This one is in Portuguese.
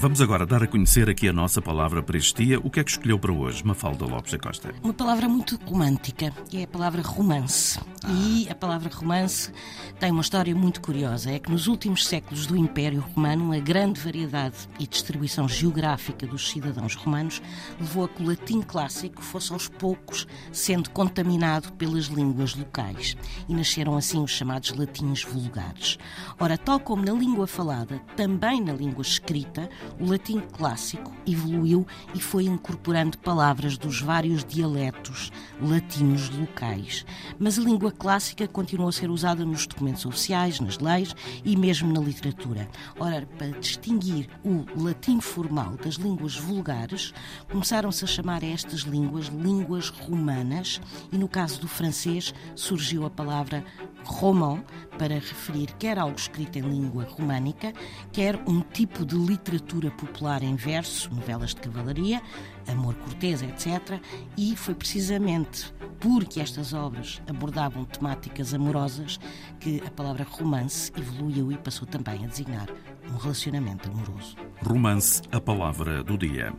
Vamos agora dar a conhecer aqui a nossa palavra para este dia. O que é que escolheu para hoje, Mafalda Lopes da Costa? Uma palavra muito romântica, é a palavra romance. Ah. E a palavra romance tem uma história muito curiosa. É que nos últimos séculos do Império Romano, a grande variedade e distribuição geográfica dos cidadãos romanos levou a que o latim clássico fosse aos poucos sendo contaminado pelas línguas locais. E nasceram assim os chamados latins vulgares. Ora, tal como na língua falada, também na língua escrita, o latim clássico evoluiu e foi incorporando palavras dos vários dialetos latinos locais. Mas a língua clássica continuou a ser usada nos documentos oficiais, nas leis e mesmo na literatura. Ora, para distinguir o latim formal das línguas vulgares, começaram-se a chamar estas línguas línguas romanas e, no caso do francês, surgiu a palavra roman para referir quer algo escrito em língua românica, quer um tipo de literatura popular em verso, novelas de cavalaria, amor cortês, etc. E foi precisamente porque estas obras abordavam temáticas amorosas que a palavra romance evoluiu e passou também a designar um relacionamento amoroso. Romance, a palavra do dia.